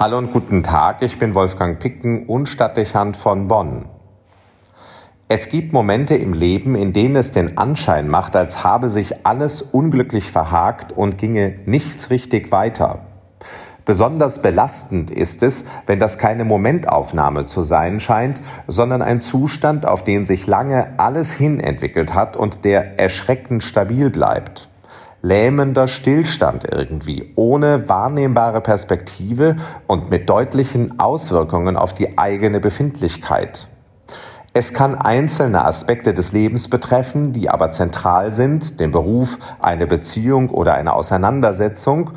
Hallo und guten Tag, ich bin Wolfgang Picken und Stadtdechant von Bonn. Es gibt Momente im Leben, in denen es den Anschein macht, als habe sich alles unglücklich verhakt und ginge nichts richtig weiter. Besonders belastend ist es, wenn das keine Momentaufnahme zu sein scheint, sondern ein Zustand, auf den sich lange alles hin entwickelt hat und der erschreckend stabil bleibt lähmender Stillstand irgendwie, ohne wahrnehmbare Perspektive und mit deutlichen Auswirkungen auf die eigene Befindlichkeit. Es kann einzelne Aspekte des Lebens betreffen, die aber zentral sind, den Beruf, eine Beziehung oder eine Auseinandersetzung,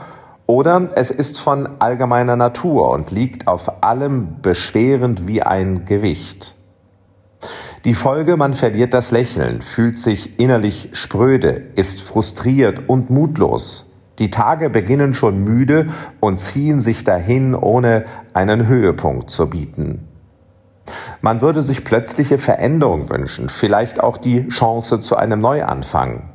oder es ist von allgemeiner Natur und liegt auf allem beschwerend wie ein Gewicht. Die Folge, man verliert das Lächeln, fühlt sich innerlich spröde, ist frustriert und mutlos. Die Tage beginnen schon müde und ziehen sich dahin, ohne einen Höhepunkt zu bieten. Man würde sich plötzliche Veränderung wünschen, vielleicht auch die Chance zu einem Neuanfang.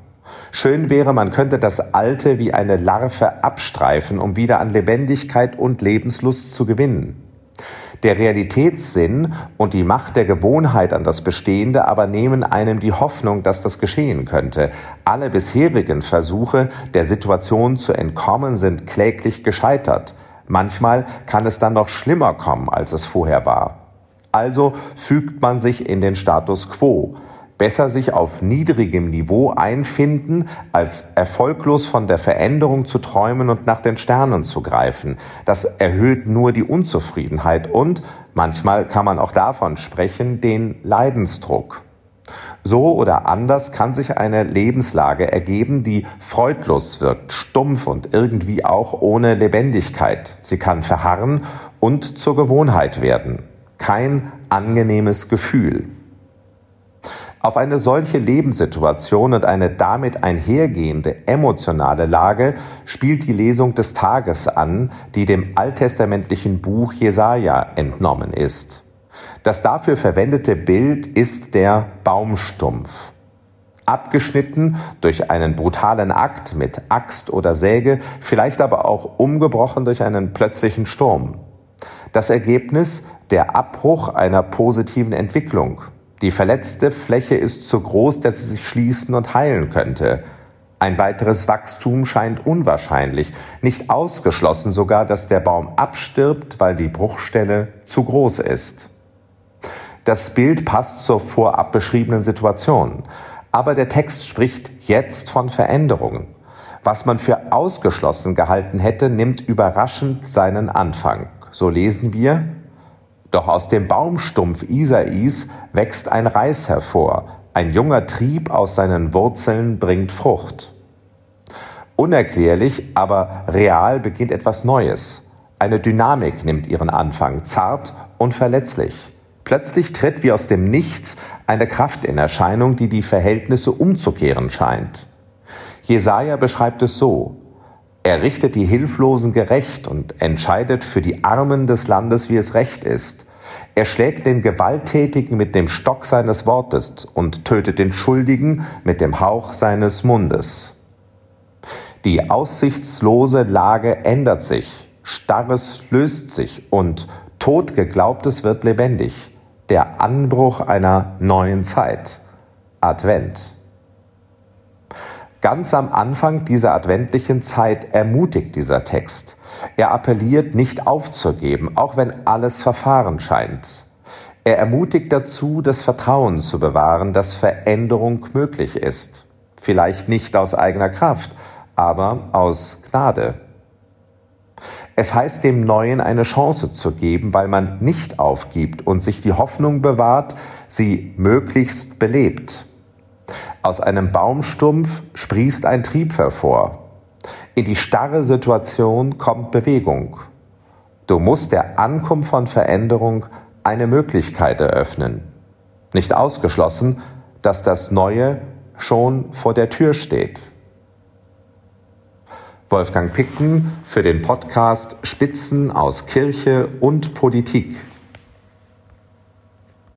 Schön wäre, man könnte das Alte wie eine Larve abstreifen, um wieder an Lebendigkeit und Lebenslust zu gewinnen. Der Realitätssinn und die Macht der Gewohnheit an das Bestehende aber nehmen einem die Hoffnung, dass das geschehen könnte. Alle bisherigen Versuche, der Situation zu entkommen, sind kläglich gescheitert. Manchmal kann es dann noch schlimmer kommen, als es vorher war. Also fügt man sich in den Status quo besser sich auf niedrigem Niveau einfinden, als erfolglos von der Veränderung zu träumen und nach den Sternen zu greifen. Das erhöht nur die Unzufriedenheit und, manchmal kann man auch davon sprechen, den Leidensdruck. So oder anders kann sich eine Lebenslage ergeben, die freudlos wirkt, stumpf und irgendwie auch ohne Lebendigkeit. Sie kann verharren und zur Gewohnheit werden. Kein angenehmes Gefühl. Auf eine solche Lebenssituation und eine damit einhergehende emotionale Lage spielt die Lesung des Tages an, die dem alttestamentlichen Buch Jesaja entnommen ist. Das dafür verwendete Bild ist der Baumstumpf. Abgeschnitten durch einen brutalen Akt mit Axt oder Säge, vielleicht aber auch umgebrochen durch einen plötzlichen Sturm. Das Ergebnis der Abbruch einer positiven Entwicklung, die verletzte Fläche ist so groß, dass sie sich schließen und heilen könnte. Ein weiteres Wachstum scheint unwahrscheinlich, nicht ausgeschlossen sogar, dass der Baum abstirbt, weil die Bruchstelle zu groß ist. Das Bild passt zur vorab beschriebenen Situation. Aber der Text spricht jetzt von Veränderungen. Was man für ausgeschlossen gehalten hätte, nimmt überraschend seinen Anfang. So lesen wir, doch aus dem Baumstumpf Isais wächst ein Reis hervor, ein junger Trieb aus seinen Wurzeln bringt Frucht. Unerklärlich, aber real beginnt etwas Neues. Eine Dynamik nimmt ihren Anfang, zart und verletzlich. Plötzlich tritt wie aus dem Nichts eine Kraft in Erscheinung, die die Verhältnisse umzukehren scheint. Jesaja beschreibt es so: er richtet die Hilflosen gerecht und entscheidet für die Armen des Landes, wie es recht ist. Er schlägt den Gewalttätigen mit dem Stock seines Wortes und tötet den Schuldigen mit dem Hauch seines Mundes. Die aussichtslose Lage ändert sich, Starres löst sich und Totgeglaubtes wird lebendig. Der Anbruch einer neuen Zeit. Advent. Ganz am Anfang dieser adventlichen Zeit ermutigt dieser Text. Er appelliert, nicht aufzugeben, auch wenn alles verfahren scheint. Er ermutigt dazu, das Vertrauen zu bewahren, dass Veränderung möglich ist. Vielleicht nicht aus eigener Kraft, aber aus Gnade. Es heißt dem Neuen eine Chance zu geben, weil man nicht aufgibt und sich die Hoffnung bewahrt, sie möglichst belebt. Aus einem Baumstumpf sprießt ein Trieb hervor. In die starre Situation kommt Bewegung. Du musst der Ankunft von Veränderung eine Möglichkeit eröffnen. Nicht ausgeschlossen, dass das Neue schon vor der Tür steht. Wolfgang Picken für den Podcast Spitzen aus Kirche und Politik.